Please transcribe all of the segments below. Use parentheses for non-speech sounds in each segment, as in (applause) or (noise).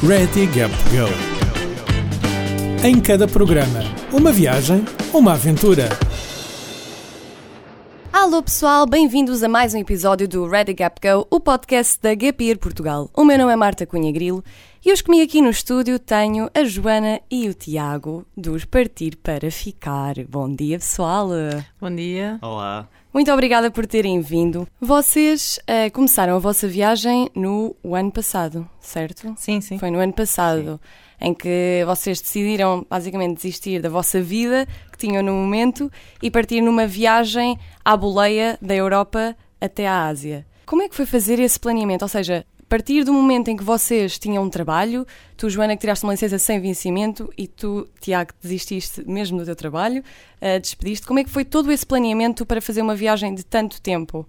Ready Gap Go. Em cada programa, uma viagem, uma aventura. Alô pessoal, bem-vindos a mais um episódio do Ready Gap Go, o podcast da Gapir Portugal. O meu nome é Marta Cunha Grilo e hoje comigo aqui no estúdio tenho a Joana e o Tiago dos Partir para Ficar. Bom dia pessoal! Bom dia. Olá. Muito obrigada por terem vindo. Vocês uh, começaram a vossa viagem no ano passado, certo? Sim, sim. Foi no ano passado em que vocês decidiram basicamente desistir da vossa vida que tinham no momento e partir numa viagem à boleia da Europa até à Ásia. Como é que foi fazer esse planeamento? Ou seja, partir do momento em que vocês tinham um trabalho, tu, Joana, que tiraste uma licença sem vencimento e tu, Tiago, desististe mesmo do teu trabalho, uh, despediste, como é que foi todo esse planeamento para fazer uma viagem de tanto tempo?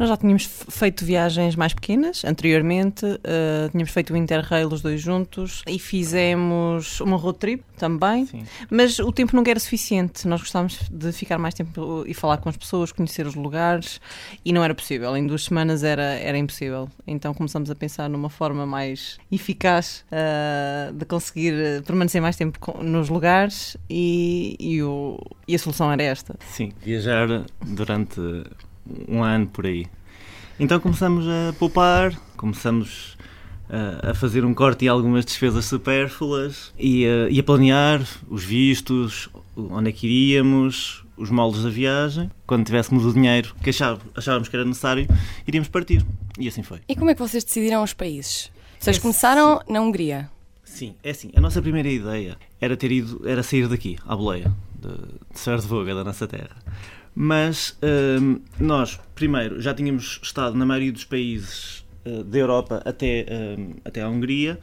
Nós já tínhamos feito viagens mais pequenas anteriormente, uh, tínhamos feito o Interrail os dois juntos e fizemos uma road trip também, Sim. mas o tempo não era suficiente. Nós gostávamos de ficar mais tempo e falar com as pessoas, conhecer os lugares e não era possível. Em duas semanas era, era impossível. Então começamos a pensar numa forma mais eficaz uh, de conseguir permanecer mais tempo nos lugares e, e, o, e a solução era esta. Sim, viajar durante um ano por aí. Então começamos a poupar, começamos a, fazer um corte e algumas despesas supérfluas e a, e a planear os vistos, onde é que iríamos, os moldes da viagem. Quando tivéssemos o dinheiro que achávamos que era necessário, iríamos partir. E assim foi. E como é que vocês decidiram os países? Vocês é, começaram sim. na Hungria? Sim, é assim. A nossa primeira ideia era ter ido, era sair daqui, à boleia, de, de Sverdvoga, da nossa terra. Mas hum, nós, primeiro, já tínhamos estado na maioria dos países uh, da Europa até, um, até a Hungria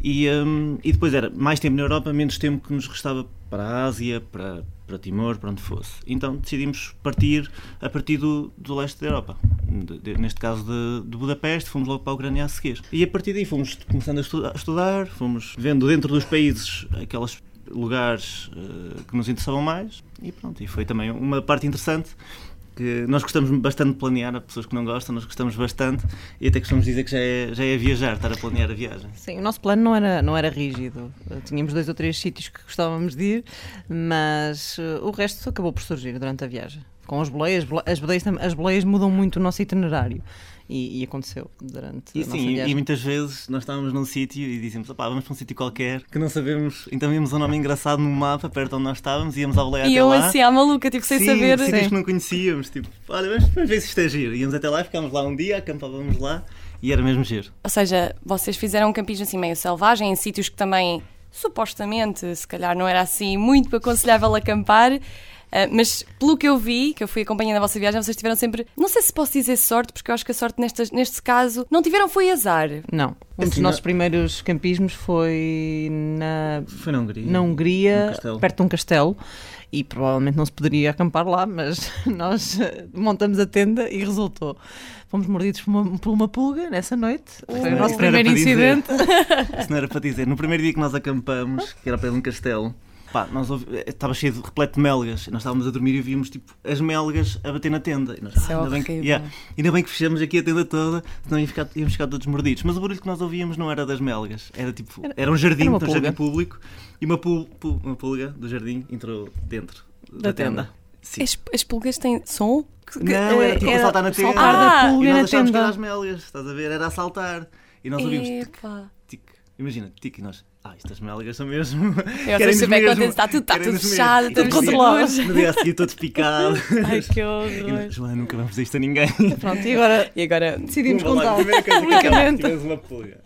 e, um, e depois era mais tempo na Europa, menos tempo que nos restava para a Ásia, para, para Timor, para onde fosse. Então decidimos partir a partir do, do leste da Europa, de, de, neste caso de, de, Budapeste, fomos logo para a Ucrânia a seguir. E a partir daí fomos começando a estudar, a estudar fomos vendo dentro dos países aquelas lugares uh, que nos interessavam mais e pronto, e foi também uma parte interessante que nós gostamos bastante de planear, há pessoas que não gostam, nós gostamos bastante e até costumamos dizer que já é, já é viajar, estar a planear a viagem. Sim, o nosso plano não era, não era rígido, tínhamos dois ou três sítios que gostávamos de ir, mas uh, o resto acabou por surgir durante a viagem. Com as boleias, as boleias, as boleias mudam muito o nosso itinerário. E, e, aconteceu durante e, a sim, e, e, muitas vezes nós estávamos num sítio e dizíamos, vamos para um sítio qualquer que não sabemos, então vimos um nome engraçado no mapa perto onde nós estávamos, íamos à boleia e até eu lá. assim, à maluca, tipo, sem sim, saber. sítios sim. que não conhecíamos, tipo, olha, vamos, vamos ver se isto é giro. Íamos até lá, ficámos lá um dia, acampávamos lá e era mesmo giro. Ou seja, vocês fizeram um campismo assim meio selvagem, em sítios que também supostamente, se calhar não era assim muito aconselhável acampar. Uh, mas pelo que eu vi, que eu fui acompanhando a vossa viagem, vocês tiveram sempre. Não sei se posso dizer sorte, porque eu acho que a sorte neste, neste caso não tiveram foi azar. Não. Um assim, dos nossos primeiros campismos foi na. Foi na Hungria. Na Hungria, perto de um castelo. E provavelmente não se poderia acampar lá, mas (laughs) nós montamos a tenda e resultou. Fomos mordidos por uma, por uma pulga nessa noite. Foi o nosso primeiro incidente. (laughs) Isso não era para dizer. No primeiro dia que nós acampamos, que era perto de um castelo, Pá, nós ouvi... Eh, estava cheio de repleto de melgas. Nós estávamos a dormir e víamos tipo, as melgas a bater na tenda. E nós, ah, ainda, bem que, yeah, ainda bem que fechamos aqui a tenda toda, senão íamos ficar, íamos ficar todos mordidos. Mas o barulho que nós ouvíamos não era das melgas, era tipo, era, era um jardim, era um jardim público e uma, pul, pul, uma pulga do jardim entrou dentro da, da tenda. tenda. Sim. As, as pulgas têm som? Não, era tipo era, a saltar na tenda. Saltar ah, da pulga e nós achámos que era as melgas, estás a ver? Era a saltar. E nós ouvimos tic, tic. Imagina, tic, e nós ah, estas melgas são mesmo. Eu (laughs) estou super contente, está tudo, está tudo fechado, tudo controlado. No dia a seguir, todos picados. (laughs) Ai, que horror. Joana, nunca vamos fazer isto a ninguém. Pronto, e agora, (laughs) e agora decidimos contar. uma pulga.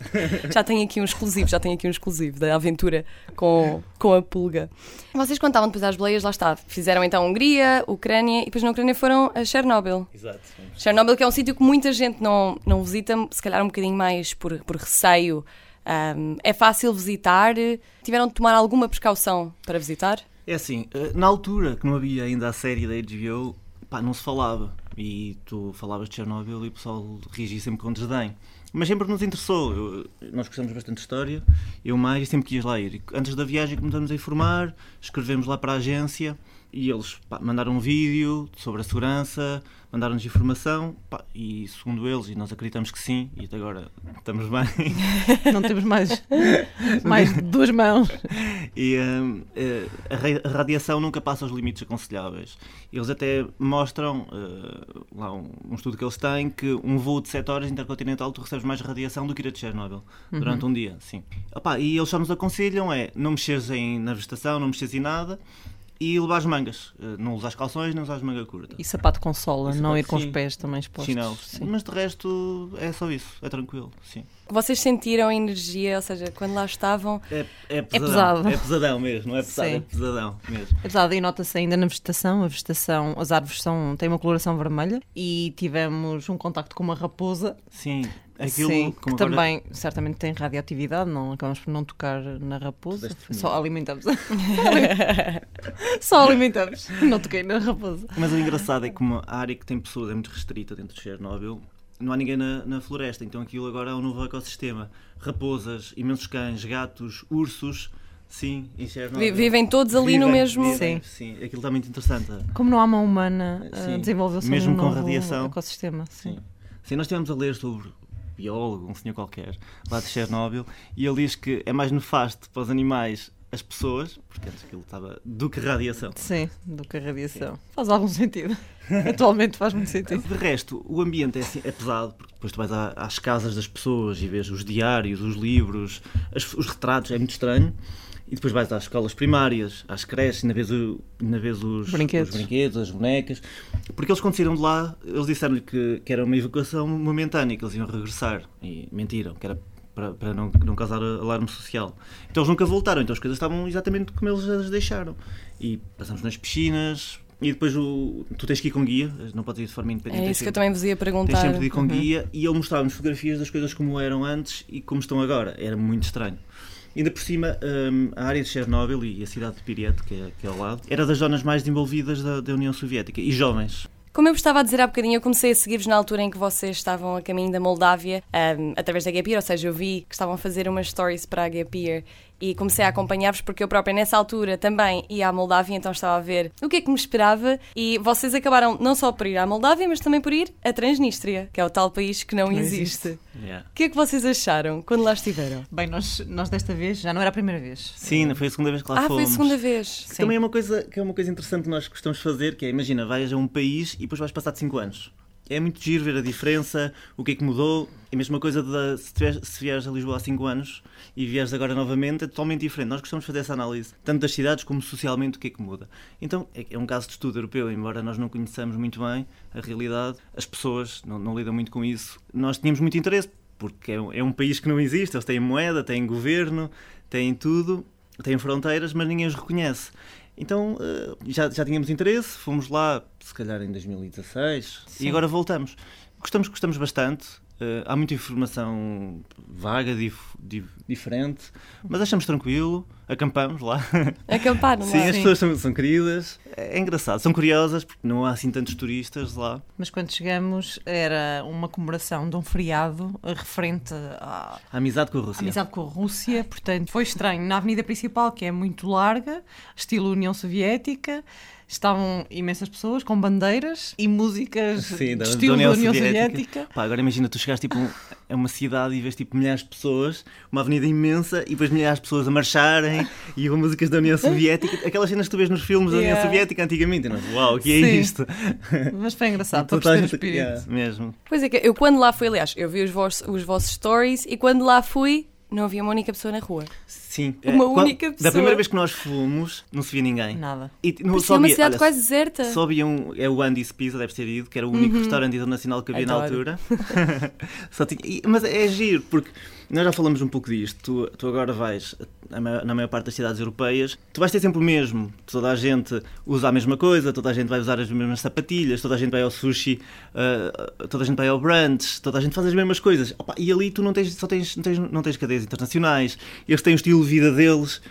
Já tenho aqui um exclusivo, já tenho aqui um exclusivo da aventura com, com a pulga. Vocês contavam depois às boleias, lá está. Fizeram então Hungria, Ucrânia e depois na Ucrânia foram a Chernobyl. Exato. Chernobyl, que é um sítio que muita gente não, não visita, se calhar um bocadinho mais por, por receio um, é fácil visitar? Tiveram de tomar alguma precaução para visitar? É assim, eh, na altura que não havia ainda a série da HBO, pá, não se falava. E tu falavas de Chernobyl e o pessoal reagia sempre com desdém. Mas sempre nos interessou. Eu, nós gostamos bastante de história, eu mais, e sempre quis lá ir. Antes da viagem começamos a informar, escrevemos lá para a agência e eles pá, mandaram um vídeo sobre a segurança, mandaram-nos informação pá, e, segundo eles, e nós acreditamos que sim, e até agora estamos bem. (laughs) Não temos mais, mais de duas mãos. E uh, a, radiação nunca passa os limites aconselháveis. Eles até mostram, uh, lá um, um, estudo que eles têm, que um voo de 7 horas intercontinental tu recebes mais radiação do que ir a Chernobyl uhum. durante um dia. Sim. Opa, e eles só nos aconselham é não mexeres em, na vegetação, não mexeres em nada e levar as mangas. Eh, não usar as calções, não usar as mangas curtas. E sapato com sola, não ir com sim. os pés também expostos. Sim, sim. Mas de resto é só isso, é tranquilo, sim. Vocês sentiram a energia, ou seja, quando lá estavam. É, é, pesadão, é pesado. É pesadão mesmo, não é pesado, sim. é pesadão mesmo. É pesado e nota-se ainda na vegetação. A vegetação, as árvores são, têm uma coloração vermelha e tivemos um contacto com uma raposa. Sim. Aquilo, Sim, que agora... também certamente tem radioatividade, não acabamos por não tocar na raposa, só alimentamos. (laughs) só alimentamos, não toquei na raposa. Mas o engraçado é que uma área que tem pessoas é muito restrita dentro de Chernobyl, não há ninguém na, na, floresta, então aquilo agora é um novo ecossistema. Raposas, imensos cães, gatos, ursos, sim, em Chernobyl. Vivem todos ali vivem, no mesmo... Vivem, sim. sim, aquilo está muito interessante. Como não há mão humana, uh, desenvolveu-se um Mesmo com radiação. ecossistema. Sim. sim. Sim, nós estivemos a ler sobre biólogo, um senhor qualquer, lá de Chernobyl, e ele diz que é mais nefasto para os animais as pessoas, porque antes aquilo estava do que radiação. Sim, do que radiação. Sim. Faz algum sentido. (laughs) Atualmente faz muito sentido. De resto, o ambiente é, assim, é pesado, porque depois tu vais às casas das pessoas e vês os diários, os livros, as, os retratos, é muito estranho. E depois vais às escolas primárias, às creches, ainda vês, o, ainda vês os, brinquedos. os brinquedos, as bonecas. Porque eles, quando saíram de lá, eles disseram-lhe que, que era uma evacuação momentânea, que eles iam regressar. E mentiram, que era para, para não, não causar alarme social. Então eles nunca voltaram, então as coisas estavam exatamente como eles as deixaram. E passamos nas piscinas, e depois o, tu tens que ir com guia, não podes ir de forma independente. É isso que eu também vos ia perguntar. Tens sempre de ir com uhum. guia e ele mostrava-nos fotografias das coisas como eram antes e como estão agora. Era muito estranho. Ainda por cima, um, a área de Chernobyl e a cidade de Piret, que é, que é ao lado, era das zonas mais desenvolvidas da, da União Soviética e jovens. Como eu estava a dizer há bocadinho, eu comecei a seguir-vos na altura em que vocês estavam a caminho da Moldávia, um, através da Gap ou seja, eu vi que estavam a fazer umas stories para a Gap e comecei a acompanhar-vos porque eu própria nessa altura também ia à Moldávia, então estava a ver o que é que me esperava e vocês acabaram não só por ir à Moldávia, mas também por ir a Transnistria, que é o tal país que não, que não existe. existe. Yeah. O que é que vocês acharam quando lá estiveram? Bem, nós, nós desta vez já não era a primeira vez. Sim, foi a segunda vez que lá ah, fomos. Ah, foi a segunda vez. Também é uma coisa que é uma coisa interessante que nós gostamos de fazer, que é, imagina, vais a um país e depois vais passar de 5 anos é muito giro ver a diferença, o que é que mudou. É a mesma coisa de se, tiveres, se vieres a Lisboa há 5 anos e vieres agora novamente, é totalmente diferente. Nós gostamos de fazer essa análise, tanto das cidades como socialmente, o que é que muda. Então, é, é um caso de estudo europeu, embora nós não conheçamos muito bem a realidade, as pessoas não, não lidam muito com isso. Nós tínhamos muito interesse, porque é um, é um país que não existe, eles têm moeda, têm governo, têm tudo, têm fronteiras, mas ninguém os reconhece. Então uh, já, já tínhamos interesse, fomos lá, se calhar em 2016, Sim. e agora voltamos. Gostamos, gostamos bastante. Uh, há muita informação vaga, dif, dif, diferente, mas achamos tranquilo, acampamos lá. (laughs) Acamparam Sim, lá. as pessoas são, são, queridas, é, engraçado, são curiosas porque não há assim tantos turistas lá. Mas quando chegamos era uma comemoração de um feriado referente à a amizade com a Rússia. amizade com a Rússia, portanto foi estranho. Na avenida principal, que é muito larga, estilo União Soviética, estavam imensas pessoas com bandeiras e músicas Sim, de estilo da União, União Soviética. Soviética. Pá, agora imagina, tu chegaste tipo, a uma cidade e vês tipo milhares de pessoas, uma avenida imensa e depois milhares de pessoas a marcharem e com músicas da União Soviética, aquelas cenas que tu vês nos filmes da União Soviética antigamente. Não? Uau, o que é Sim. isto? (laughs) Mas foi engraçado, para perceber o espírito. Yeah, mesmo. Pois é, que eu quando lá fui, aliás, eu vi os vossos, os vossos stories e quando lá fui não havia uma única pessoa na rua. Sim. Uma é, única pessoa. Da primeira vez que nós fomos, não se via ninguém. Nada. E, no, só uma cidade olha, quase deserta. Só havia um. É o Andy's Pizza, deve ter ido, que era o único uhum. restaurante internacional que havia Adoro. na altura. (laughs) só tinha, e, mas é giro, porque nós já falamos um pouco disto. Tu, tu agora vais na maior parte das cidades europeias, tu vais ter sempre o mesmo. Toda a gente usa a mesma coisa, toda a gente vai usar as mesmas sapatilhas, toda a gente vai ao sushi, uh, toda a gente vai ao brunch, toda a gente faz as mesmas coisas. Opa, e ali tu não tens, só tens, não tens, não tens cadeias internacionais, eles têm o estilo de vida deles.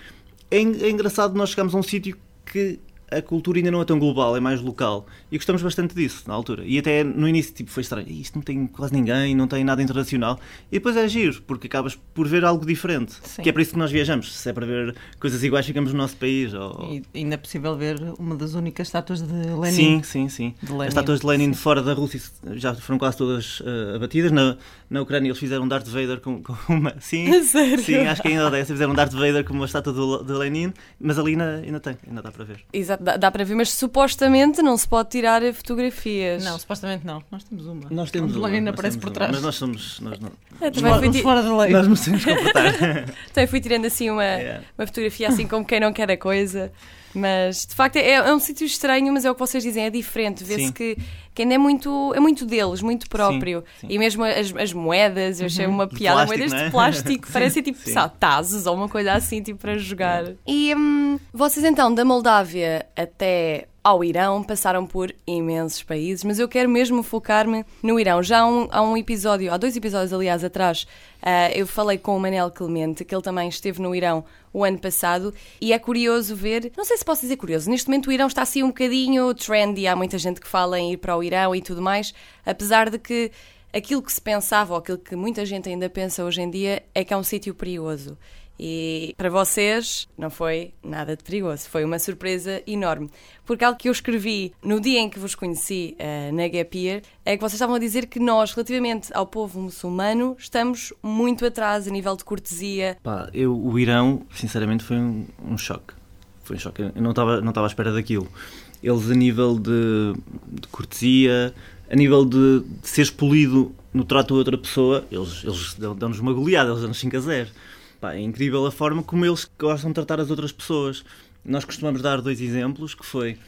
É, é engraçado nós chegamos a um sítio que a cultura ainda não é tão global, é mais local. E gostamos bastante disso, na altura. E até no início tipo, foi estranho. Isto não tem quase ninguém, não tem nada internacional. E depois é giro, porque acabas por ver algo diferente. Sim. Que é para isso que nós viajamos. Se é para ver coisas iguais, ficamos no nosso país. Ou... E ainda é possível ver uma das únicas estátuas de Lenin. Sim, sim, sim. As estátuas de Lenin sim. fora da Rússia já foram quase todas uh, abatidas. Na, na Ucrânia eles fizeram Darth Vader com, com uma. (laughs) Sim, Sério? sim, acho que ainda dessa fizeram Darth Vader com uma estátua de Lenin, mas ali ainda, ainda tem, ainda dá para ver. Exato, dá, dá para ver, mas supostamente não se pode tirar fotografias. Não, supostamente não. Nós temos uma. Nós temos uma. Lenin aparece por trás. Mas nós somos. Nós não... Eu também fui ti... fora da lei. Nós nos temos que comportar. (laughs) também fui tirando assim uma, yeah. uma fotografia assim como quem não quer a coisa. Mas de facto é, é um sítio estranho, mas é o que vocês dizem, é diferente. Vê-se que, que ainda é muito, é muito deles, muito próprio. Sim, sim. E mesmo as, as moedas, eu achei uhum. uma piada, plástico, moedas é? de plástico, (laughs) parecem tipo tazes ou uma coisa assim, tipo para jogar. E hum, vocês então, da Moldávia até ao Irão, passaram por imensos países, mas eu quero mesmo focar-me no Irão. Já há um, há um, episódio, há dois episódios, aliás, atrás, uh, eu falei com o Manel Clemente, que ele também esteve no Irão o ano passado, e é curioso ver, não sei se posso dizer curioso, neste momento o Irão está assim um bocadinho trendy, há muita gente que fala em ir para o Irão e tudo mais, apesar de que aquilo que se pensava, ou aquilo que muita gente ainda pensa hoje em dia, é que é um sítio perigoso. E para vocês não foi nada de perigoso, foi uma surpresa enorme. Porque algo que eu escrevi no dia em que vos conheci uh, na Gap Year é que vocês estavam a dizer que nós, relativamente ao povo muçulmano, estamos muito atrás a nível de cortesia. Pá, eu, o Irão, sinceramente, foi um, um choque. Foi um choque. Eu não estava não à espera daquilo. Eles, a nível de, de cortesia, a nível de, de ser polido no trato a outra pessoa, eles, eles dão-nos uma goleada, eles dão-nos 5 a 0. Pá, é incrível a forma como eles gostam de tratar as outras pessoas. Nós costumamos dar dois exemplos, que foi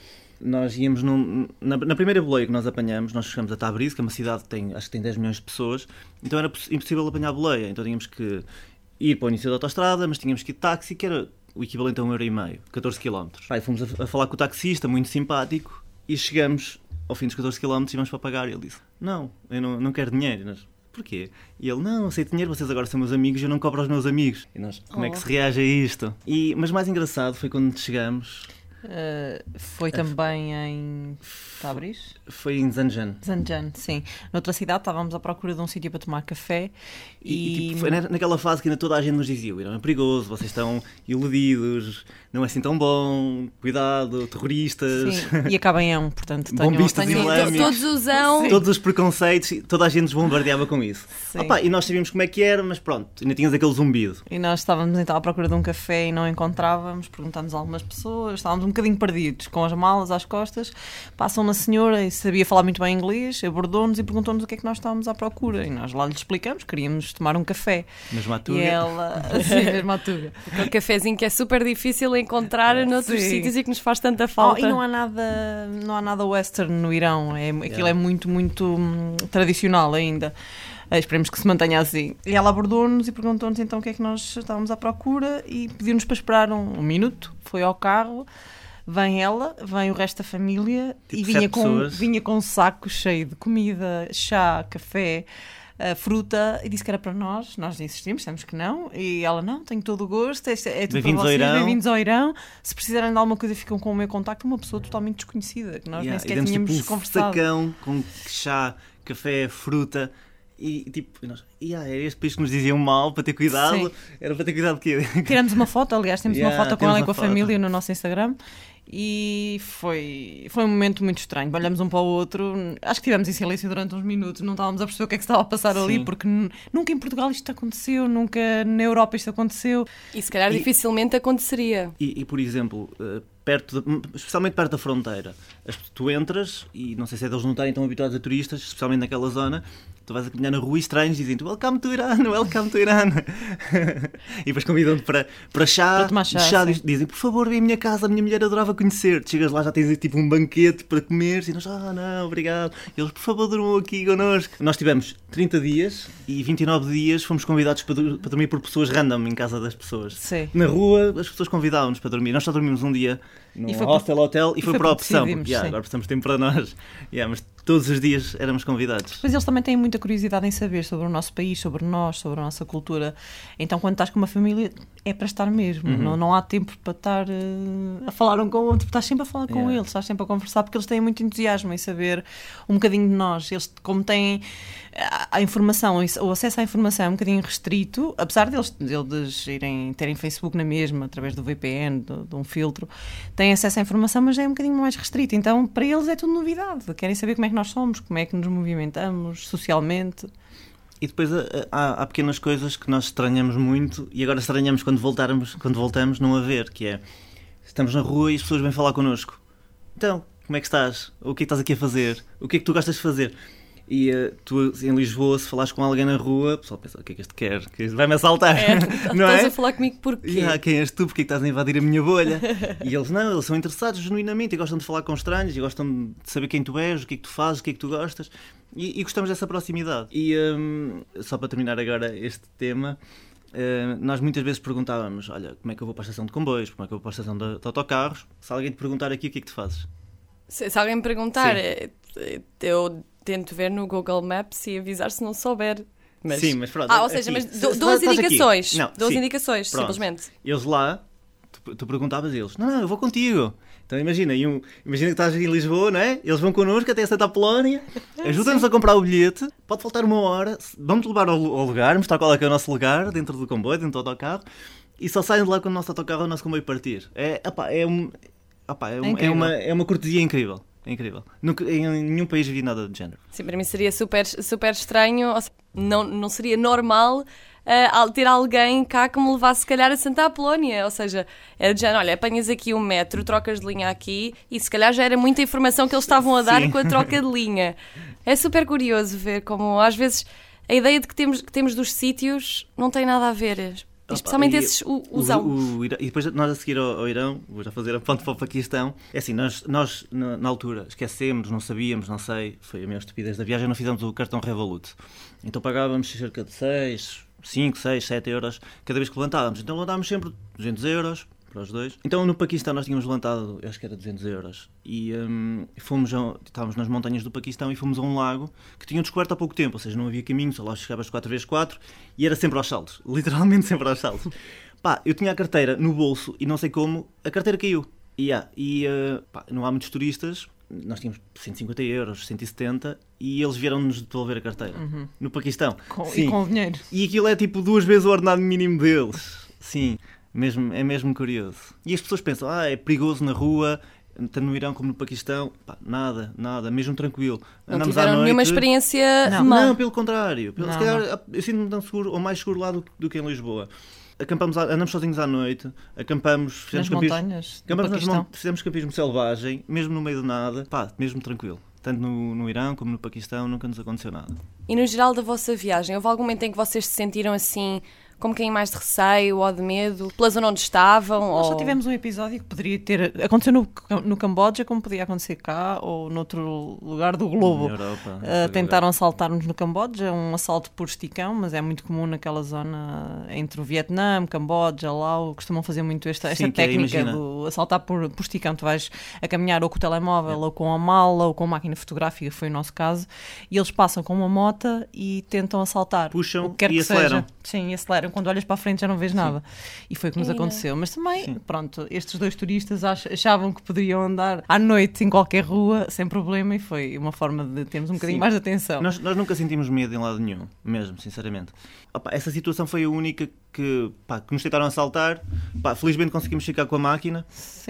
nós íamos num, na, na, primeira boleia que nós apanhamos, nós chegamos a Tabriz, que é uma cidade que tem, acho que tem 10 milhões de pessoas, então era impossível apanhar boleia, então tínhamos que ir para o início da autostrada, mas tínhamos que ir de táxi, que era o equivalente a um euro e meio, 14 km. Aí fomos a, a, falar com o taxista, muito simpático, e chegamos ao fim dos 14 km e vamos para pagar, e ele disse, não, eu não, não quero dinheiro. Nós, porquê? E ele, não, aceito dinheiro, vocês agora são meus amigos e eu não cobro aos meus amigos. E nós, como oh. é que se oh. reage a isto? E, mas mais engraçado foi quando chegamos. Uh, foi também em Tabriz? Foi em Zanjan. Zanjan, sim. Noutra cidade estávamos à procura de um sítio para tomar café e... e tipo, foi naquela fase que ainda toda a gente nos dizia, não é perigoso, vocês estão iludidos, não é assim tão bom, cuidado, terroristas... Sim, e acabam em um, portanto... Tenham, Bombistas tenham... islâmicos. Todos usam... Todos os preconceitos, toda a gente nos bombardeava com isso. Opa, e nós sabíamos como é que era, mas pronto, ainda tínhamos aquele zumbido. E nós estávamos então à procura de um café e não encontrávamos, perguntámos a algumas pessoas, estávamos um bocadinho perdidos, com as malas às costas, passam uma senhora e sabia falar muito bem inglês, abordou-nos e perguntou-nos o que é que nós estávamos à procura. E nós lá lhe explicamos, queríamos tomar um café. Mesma altura. E ela, (laughs) sim, mesma altura. Aquele cafezinho que é super difícil encontrar é, noutros sim. sítios e que nos faz tanta falta. Oh, e não há nada, não há nada western no Irão, é, aquilo yeah. é muito, muito hum, tradicional ainda. Uh, esperemos que se mantenha assim. E ela abordou-nos e perguntou-nos então o que é que nós estávamos à procura e pediu-nos para esperar um, um minuto. Foi ao carro vem ela, vem o resto da família tipo e vinha com, vinha com um saco cheio de comida, chá, café. Uh, fruta e disse que era para nós. Nós insistimos, dissemos que não. E ela, não, tenho todo o gosto, é, é tudo para vocês, bem-vindos ao Irão. Se precisarem de alguma coisa, ficam com o meu contacto. Uma pessoa totalmente desconhecida, que nós yeah, nem sequer tínhamos tipo, um conversado. sacão com chá, café, fruta. E tipo, nós, yeah, era este país que nos diziam mal para ter cuidado. Sim. Era para ter cuidado quê? Tiramos uma foto, aliás, temos yeah, uma foto com ela e com a foto. família no nosso Instagram e foi, foi um momento muito estranho. Olhamos um para o outro, acho que estivemos em silêncio durante uns minutos, não estávamos a perceber o que é que estava a passar Sim. ali, porque nunca em Portugal isto aconteceu, nunca na Europa isto aconteceu. E se calhar e, dificilmente aconteceria. E, e por exemplo, eh, perto de, especialmente perto da fronteira, tu entras, e não sei se é deles não estarem tão habituados a turistas, especialmente naquela zona, tu vais a caminhar na rua e estranhos dizem Welcome to Iran, welcome to Iran. (laughs) e depois convidam-te para, para chá. Para tomar chá, chá dizem, por favor, vem à minha casa, a minha mulher adorava conhecer-te. Chegas lá, já tens tipo um banquete para comer, e nós, ah, não, obrigado. E eles, por favor, durmam aqui connosco. Nós tivemos 30 dias e 29 dias fomos convidados para, para dormir por pessoas random em casa das pessoas. Sim. Na rua, as pessoas convidavam-nos para dormir. Nós só dormimos um dia no hostel, hotel e, e foi, por opção. Porque, yeah, agora precisamos de tempo para nós. Yeah, mas todos os dias éramos convidados. Mas eles também têm muita curiosidade em saber sobre o nosso país, sobre nós, sobre a nossa cultura. Então, quando estás com uma família, é para estar mesmo. Uhum. Não, não há tempo para estar uh, a falar um com o outro. Estás sempre a falar com yeah. eles, estás sempre a conversar, porque eles têm muito entusiasmo em saber um bocadinho de nós. Eles, como têm a informação, o acesso à informação é um bocadinho restrito, apesar deles, deles irem, terem Facebook na mesma, através do VPN, de, de um filtro, têm acesso à informação, mas é um bocadinho mais restrito. Então, para eles é tudo novidade. Querem saber como é que nós somos, como é que nos movimentamos socialmente. E depois há, há, pequenas coisas que nós estranhamos muito e agora estranhamos quando, voltarmos, quando voltamos não a ver, que é estamos na rua e as pessoas vêm falar connosco. Então, como é que estás? O que é que estás aqui a fazer? O que é que tu gostas de fazer? E uh, tu em Lisboa, se falares com alguém na rua, o pessoal pensa: o que é que este quer? Que vai-me assaltar? É, (laughs) não estás é? a falar comigo porquê? Yeah, quem és tu? Porque é que estás a invadir a minha bolha? (laughs) e eles não, eles são interessados genuinamente e gostam de falar com estranhos e gostam de saber quem tu és, o que é que tu fazes, o que é que tu gostas. E, e gostamos dessa proximidade. E um, só para terminar agora este tema. Uh, nós muitas vezes perguntávamos: Olha, como é que eu vou para a estação de comboios? Como é que eu vou para a estação de, de autocarros? Se alguém te perguntar aqui, o que é que tu fazes? Se, se alguém me perguntar, Sim. Eu tento ver no Google Maps e avisar se não souber. Mas... Sim, mas pronto. Ah, ou seja, aqui, mas duas indicações. Não, duas sim, indicações, pronto. simplesmente. Eles lá, tu, tu perguntavas a eles: Não, não, eu vou contigo. Então imagina, um, imagina que estás em Lisboa, não é? Eles vão connosco até Santa Polónia, ajudam-nos a comprar o bilhete, pode faltar uma hora, vamos levar ao, ao, lugar, mostrar qual é que é o nosso lugar, dentro do comboio, dentro do autocarro, e só saem de lá quando o nosso autocarro ou o nosso comboio partir. É, opa, é, um, opa, é, um, é, uma, é uma cortesia incrível. É incrível. Nunca, em nenhum país vi nada do género. Sim, para mim seria super, super estranho. Não, não seria normal uh, ter alguém cá que me levasse, se calhar, a Santa Apolónia. Ou seja, é de género, olha, apanhas aqui um metro, trocas de linha aqui e se calhar já era muita informação que eles estavam a dar Sim. com a troca de linha. (laughs) É super curioso ver como, às vezes, a ideia de que temos, que temos dos sítios não tem nada a ver. Especialmente e, esses o, usam. O, o, e depois nós a seguir ao, ao, Irão, vou já fazer a ponte para o Paquistão. É assim, nós, nós na, na, altura esquecemos, não sabíamos, não sei, foi a minha estupidez da viagem, não fizemos o cartão Revolut. Então pagávamos cerca de 6, 5, 6, 7 euros cada vez que levantávamos. Então levantávamos sempre 200 euros para os dois. Então no Paquistão nós tínhamos levantado, acho que era 200 euros, e um, fomos a, estávamos nas montanhas do Paquistão e fomos a um lago que tinham descoberto há pouco tempo, ou seja, não havia caminho, só lá chegavas 4x4 e era sempre aos saltos, (laughs) literalmente sempre aos saltos. Pá, eu tinha a carteira no bolso e não sei como, a carteira caiu. Yeah, e uh, pá, não há muitos turistas, nós tínhamos 150 euros, 170 e eles vieram-nos devolver a carteira uhum. no Paquistão. Com, Sim. E com dinheiro. E aquilo é tipo duas vezes o ordenado mínimo deles. Sim. Mesmo, é mesmo curioso. E as pessoas pensam, ah, é perigoso na rua, tanto no Irão como no Paquistão. Pá, nada, nada, mesmo tranquilo. Não Andamos tiveram noite... nenhuma experiência não. Não, pelo contrário. Pelo, não, se calhar, eu sinto-me tão seguro, ou mais seguro lá do, do que em Lisboa acampamos, andamos sozinhos à noite, acampamos, fizemos nas campismo, montanhas, acampamos nas, fizemos campismo selvagem, mesmo no meio do nada, pá, mesmo tranquilo. Tanto no, no Irão como no Paquistão nunca nos aconteceu nada. E no geral da vossa viagem, houve algum momento em que vocês se sentiram assim como quem mais de receio ou de medo, pela zona onde estavam? Nós ou... só tivemos um episódio que poderia ter acontecido no, no Camboja, como podia acontecer cá ou noutro lugar do globo. Europa, uh, tentaram assaltar-nos no Camboja, um assalto por esticão, mas é muito comum naquela zona entre o Vietnã, Camboja, Laos, costumam fazer muito esta, esta Sim, é, técnica é, do assaltar por, por esticão. Tu vais a caminhar ou com o telemóvel, é. ou com a mala, ou com a máquina fotográfica, foi o nosso caso, e eles passam com uma moto e tentam assaltar. Puxam e aceleram. Seja. Sim, aceleram quando olhas para a frente já não vês nada. Sim. E foi o que nos aconteceu. Mas também, Sim. pronto, estes dois turistas achavam que poderiam andar à noite em qualquer rua sem problema e foi uma forma de termos um bocadinho Sim. mais de atenção. Nós, nós nunca sentimos medo em lado nenhum, mesmo, sinceramente. Opa, essa situação foi a única que, pá, que nos tentaram assaltar. Pá, felizmente conseguimos ficar com a máquina,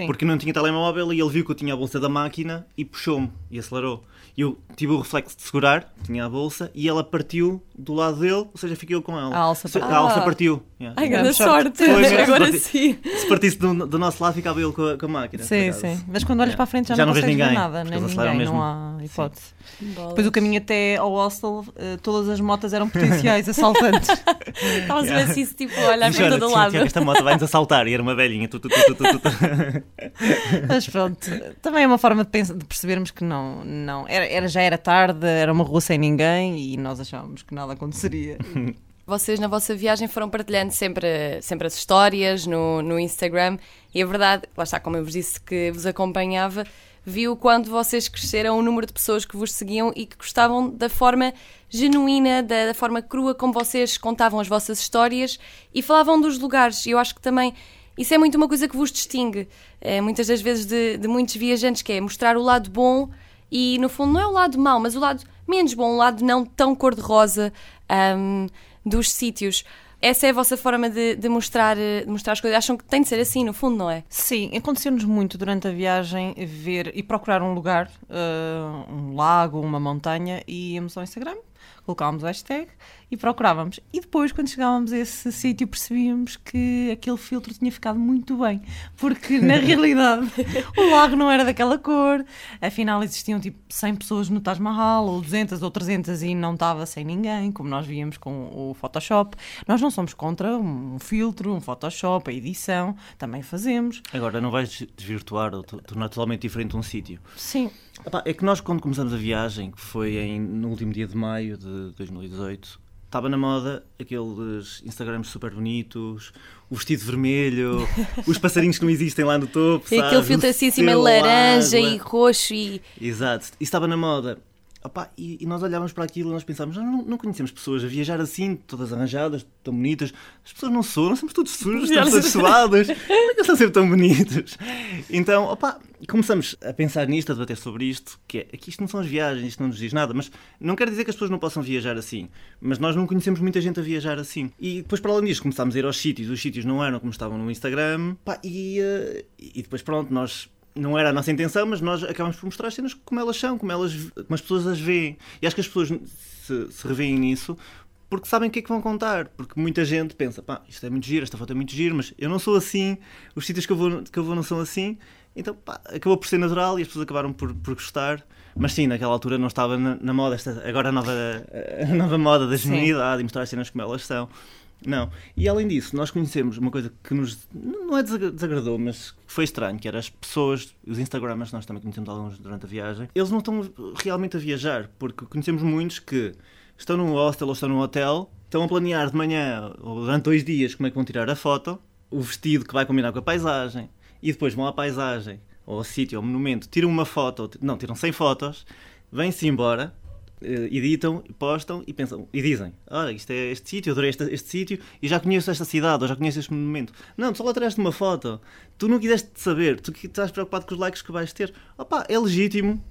porque não tinha telemóvel e ele viu que eu tinha a bolsa da máquina e puxou-me e acelerou eu tive o reflexo de segurar, tinha a bolsa, e ela partiu do lado dele, ou seja, fiquei eu com ela. A alça, partiu. A alça partiu. Yeah. Ai, grande sorte! Foi, (laughs) Agora se sim. Se partisse do, do, nosso lado, ficava ele com a, com a máquina. Sim, sim. Mas quando olhas yeah. para a frente já, já não, não vês ninguém, nada, nem ninguém, mesmo. não há hipótese. Depois o caminho até ao hostel, uh, todas as motas eram (laughs) potenciais assaltantes. Estavas yeah. assim, tipo, olhar para todo lado. Esta moto vai-nos assaltar, e era uma velhinha. Tu, tu, tu, (laughs) Mas pronto, também é uma forma de, pensar, de percebermos que não, não era, era, já era tarde, era uma rua sem ninguém e nós achávamos que nada aconteceria. (laughs) Vocês na vossa viagem foram partilhando sempre, sempre as histórias no, no Instagram e a verdade, lá está, como eu vos disse que vos acompanhava, viu quando vocês cresceram o número de pessoas que vos seguiam e que gostavam da forma genuína, da, da forma crua como vocês contavam as vossas histórias e falavam dos lugares. Eu acho que também isso é muito uma coisa que vos distingue, é, muitas das vezes, de, de muitos viajantes, que é mostrar o lado bom e, no fundo, não é o lado mau, mas o lado menos bom, o lado não tão cor-de-rosa um, dos sítios. Essa é a vossa forma de, de, mostrar, de mostrar as coisas? Acham que tem de ser assim, no fundo, não é? Sim, aconteceu-nos muito durante a viagem ver e procurar um lugar, uh, um lago, uma montanha, e íamos ao Instagram colocávamos o hashtag e procurávamos. E depois, quando chegávamos a esse sítio, percebíamos que aquele filtro tinha ficado muito bem, porque na (laughs) realidade o lago não era daquela cor, afinal existiam tipo 100 pessoas no Taj Mahal, ou 200 ou 300 e não estava sem ninguém, como nós víamos com o Photoshop. Nós não somos contra um filtro, um Photoshop, a edição, também fazemos. Agora, não vais desvirtuar ou tornar totalmente diferente um sítio. Sim. É que nós, quando começamos a viagem, que foi em, no último dia de maio de 2018, estava na moda aqueles Instagrams super bonitos, o vestido vermelho, (laughs) os passarinhos que não existem lá no topo. Aquele filtro assim, assim meio laranja e roxo. E... Exato, isso estava na moda. Opa, e, e, nós olhávamos para aquilo e nós pensávamos, não, não conhecemos pessoas a viajar assim, todas arranjadas, tão bonitas. As pessoas não são, nós somos todos sujos, estamos todos suados. Como é que eles estão sempre tão bonitos? Então, opa, começamos a pensar nisto, a debater sobre isto, que é, que isto não são as viagens, isto não nos diz nada, mas não quer dizer que as pessoas não possam viajar assim. Mas nós não conhecemos muita gente a viajar assim. E depois, para além disso, começámos a ir aos sítios, os sítios não eram como estavam no Instagram, pá, e, uh, e depois, pronto, nós não era a nossa intenção, mas nós acabamos por mostrar as cenas como elas são, como, elas, como as pessoas as veem. E acho que as pessoas se, se revêem nisso porque sabem o que é que vão contar. Porque muita gente pensa, pá, isto é muito giro, esta foto é muito giro, mas eu não sou assim, os sítios que eu vou, que eu vou não são assim. Então, pá, acabou por ser natural e as pessoas acabaram por, por gostar. Mas sim, naquela altura não estava na, na moda, esta, agora a nova, a nova moda da genuinidade e mostrar as cenas como elas são. Não. E além disso, nós conhecemos uma coisa que nos não é desagradou, mas foi estranho, que era as pessoas, os Instagramers, nós também conhecemos alguns durante a viagem, eles não estão realmente a viajar, porque conhecemos muitos que estão num hostel ou estão num hotel, estão a planear de manhã ou durante dois dias como é que vão tirar a foto, o vestido que vai combinar com a paisagem, e depois vão à paisagem, ou ao sítio, ao monumento, tiram uma foto, não, tiram 100 fotos, vêm-se embora, editam, postam e pensam e dizem: Olha, isto é este sítio, adorei este, este sítio e já conheço esta cidade ou já conheço este monumento. Não, tu só lá tiraste uma foto, tu não quiseste saber, tu estás preocupado com os likes que vais ter. Opa, é legítimo,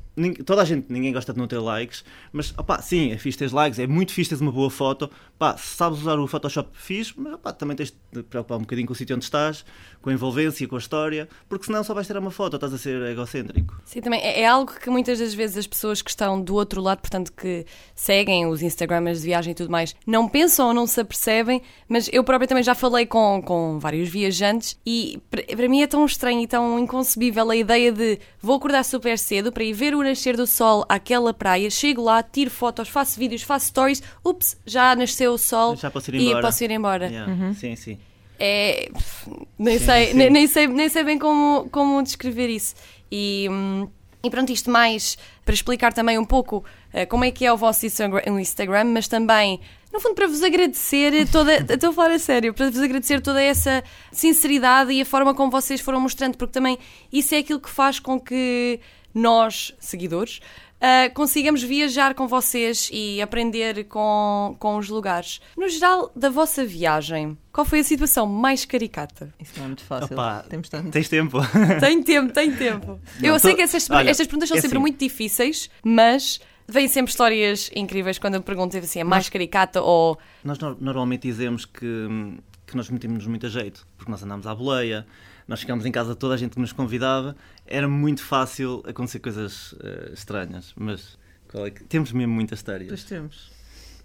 toda a gente, ninguém gosta de não ter likes, mas opá, sim, é fixe ter likes, é muito fixe ter uma boa foto. Pá, se sabes usar o Photoshop fixe, mas opá, também tens de preocupar um bocadinho com o sítio onde estás, com a envolvência, com a história, porque senão só vais ter uma foto, estás a ser egocêntrico. Sim, também é, é algo que muitas das vezes as pessoas que estão do outro lado, portanto que seguem os Instagramers de viagem e tudo mais, não pensam ou não se apercebem, mas eu própria também já falei com, com vários viajantes e para mim é tão estranho e tão inconcebível a ideia de vou acordar super cedo para ir ver o o nascer do sol àquela praia, chego lá, tiro fotos, faço vídeos, faço stories, ups, já nasceu o sol já posso ir e embora. posso ir embora. Yeah. Uhum. Sim, sim. É, nem, sim, sei, sim. Nem, nem, sei, nem sei bem como, como descrever isso. E, hum, e pronto, isto mais para explicar também um pouco uh, como é que é o vosso Instagram, mas também, no fundo, para vos agradecer toda. (laughs) estou a falar a sério, para vos agradecer toda essa sinceridade e a forma como vocês foram mostrando, porque também isso é aquilo que faz com que nós, seguidores, uh, consigamos viajar com vocês e aprender com, com os lugares. No geral, da vossa viagem, qual foi a situação mais caricata? Isso não é muito fácil. Opa, Temos tanto. Tens tempo. (laughs) Tem tempo, tem tempo. Não, Eu tô... sei que essas, Olha, estas perguntas são é sempre assim. muito difíceis, mas vêm sempre histórias incríveis quando eu pergunto assim, é mais caricata ou. Nós normalmente dizemos que, que nós metemos muito a jeito, porque nós andamos à boleia, nós ficámos em casa toda a gente que nos convidava, era muito fácil acontecer coisas uh, estranhas, mas é que... temos mesmo muitas histórias. Pois temos.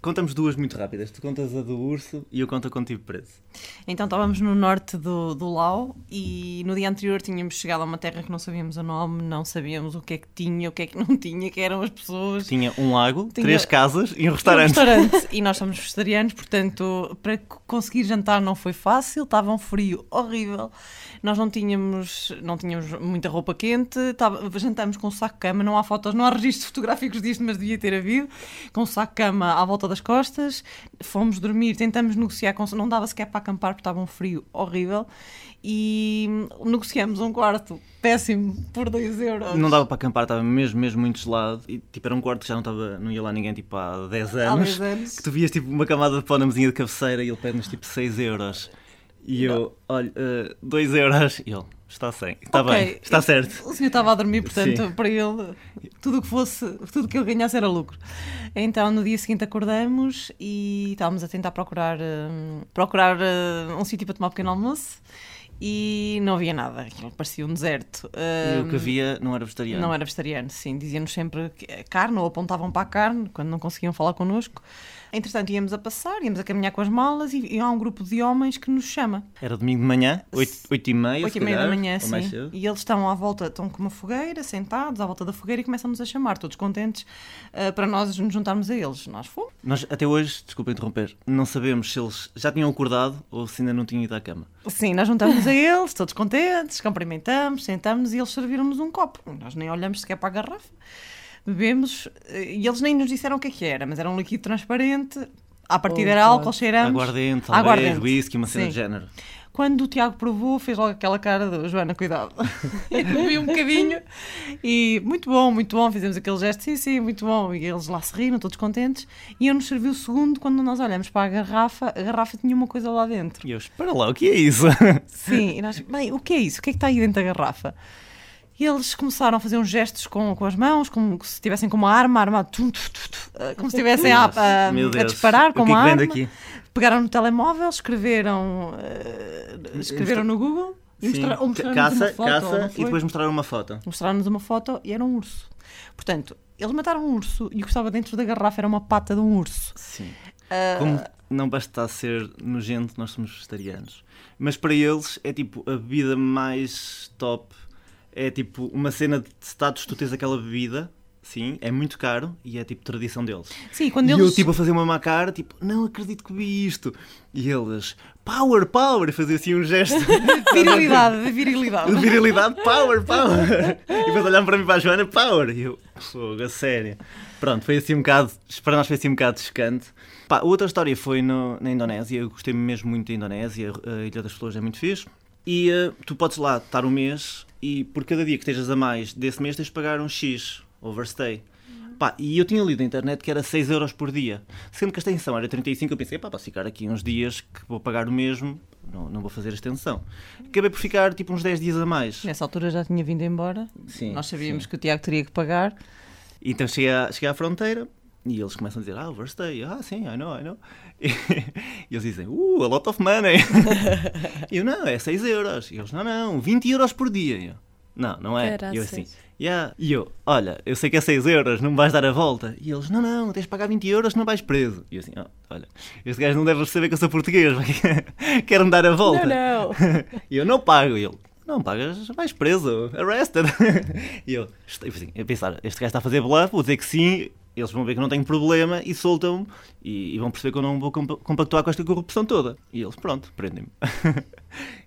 Contamos duas muito rápidas. Tu contas a do urso e eu conto a contigo preso. Então estávamos no norte do, do Lau e no dia anterior tínhamos chegado a uma terra que não sabíamos o nome, não sabíamos o que é que tinha, o que é que não (laughs) tinha, que eram as pessoas. Tinha um lago, tinha... três casas e um restaurante. Um restaurante. e nós (laughs) somos vegetarianos, portanto, para conseguir jantar não foi fácil, estava um frio horrível. Nós não tínhamos, não tínhamos muita roupa quente, estava, jantamos com um saco de cama, não há fotos, não há registros fotográficos disto, mas devia ter havido, com um saco de cama à volta das pelas costas, fomos dormir, tentamos negociar, com, não dava sequer para acampar porque estava um frio horrível e negociamos um quarto péssimo por 2 euros. Não dava para acampar, estava mesmo, mesmo muito gelado. E tipo, era um quarto que já não, estava, não ia lá ninguém tipo, há 10 anos. Há 10 anos. Que tu vias tipo uma camada de pó na mesinha de cabeceira e ele pede-nos tipo 6 euros. E eu, olha, 2 uh, euros. E ele, está sem. Está okay. bem, está certo. O senhor estava a dormir, portanto, Sim. para ele, tudo que fosse, tudo que ele ganhasse era lucro. Então, no dia seguinte acordamos e estávamos a tentar procurar, uh, procurar uh, um sítio para tomar um pequeno almoço e não havia nada, aquilo parecia um deserto. E o que havia não era vegetariano? Não era vegetariano, sim. Diziam-nos sempre carne ou apontavam para a carne quando não conseguiam falar connosco. Entretanto, íamos a passar, íamos a caminhar com as malas e, e há um grupo de homens que nos chama. Era domingo de manhã, 8, e meia, 8 e meia da manhã, sim. E eles estão à volta, estão com uma fogueira, sentados à volta da fogueira e começam-nos a chamar, todos contentes, uh, para nós nos juntarmos a eles. Nós fomos. Nós, até hoje, desculpa interromper, não sabemos se eles já tinham acordado ou se ainda não tinham ido à cama. Sim, nós juntamos a eles, todos contentes, cumprimentamos, sentamos e eles serviram-nos um copo. Nós nem olhamos sequer para a garrafa bebemos e eles nem nos disseram o que é que era, mas era um líquido transparente. À partida oh, era álcool, cheiramos. Aguardente, aguardente. whisky, uma cena Sim. de género. Quando o Tiago provou, fez logo aquela cara de Joana, cuidado. (laughs) e bebi um bocadinho e muito bom, muito bom. Fizemos aquele gesto, sim, sim, muito bom. E eles lá se riram, todos contentes. E eu nos servi o segundo quando nós olhamos para a garrafa, a garrafa tinha uma coisa lá dentro. E eu, espera lá, o que é isso? (laughs) Sim, e nós, bem, o que é isso? O que é que está aí dentro da garrafa? E eles começaram a fazer uns gestos com, com as mãos, como se estivessem com uma arma armada, tum, tum, tum, como se estivessem a, a, a, disparar com que uma arma. Daqui? Pegaram no telemóvel, escreveram, uh, escreveram no Google. E mostrar, ou caça, foto, caça e depois mostraram uma foto. Mostraram-nos uma foto e era um urso. Portanto, eles mataram um urso e o que estava dentro da garrafa era uma pata de um urso. Sim. Uh... Como não basta ser nojento, nós somos vegetarianos. Mas para eles é tipo a bebida mais top é tipo uma cena de status, tu tens aquela bebida, sim, é muito caro e é tipo tradição deles. Sim, quando e eles... eu tipo a fazer uma má cara, tipo, não acredito que vi isto. E eles, power, power, e fazer assim um gesto. (laughs) virilidade, de virilidade. De (laughs) virilidade, power, power. e depois olharam para mim para a Joana, power. E eu, fogo, a sério. Pronto, foi assim um bocado, para nós foi assim um bocado chocante. Pá, outra história foi no, na Indonésia, eu gostei mesmo muito da Indonésia, a Ilha das Flores é muito fixe. E uh, tu podes lá estar um mês e por cada dia que estejas a mais desse mês tens de pagar um X, overstay. Pá, e eu tinha lido na internet que era 6 euros por dia. Sendo que a extensão era 35, eu pensei, pá, posso ficar aqui uns dias que vou pagar o mesmo, não, não vou fazer a extensão. Acabei por ficar tipo uns 10 dias a mais. Nessa altura já tinha vindo embora. Sim. Nós sabíamos sim. que o Tiago teria que pagar. Então cheguei à, cheguei à fronteira e eles começam a dizer, ah, overstay, ah, sim, I know, I know. E, (laughs) e eles dizem, uh, a lot of money. (laughs) e eu, não, é 6 euros. E eles, não, não, 20 euros por dia. Eu, não, não é. E eu assim, yeah. E eu, olha, eu sei que é 6 euros, não me vais dar a volta. E eles, não, não, tens de pagar 20 euros, não vais preso. E eu assim, oh, olha, este gajo não deve saber que eu sou português, (laughs) quer-me dar a volta. Não, não. (laughs) E eu, não pago. E ele, não pagas, vais preso, arrested. (laughs) E eu, assim, a pensar, este gajo está a fazer bluff, vou dizer que sim, eles vão ver que não tenho problema e soltam-me e, e, vão perceber que eu não vou compactuar com esta corrupção toda. E eles, pronto, prendem-me. (laughs)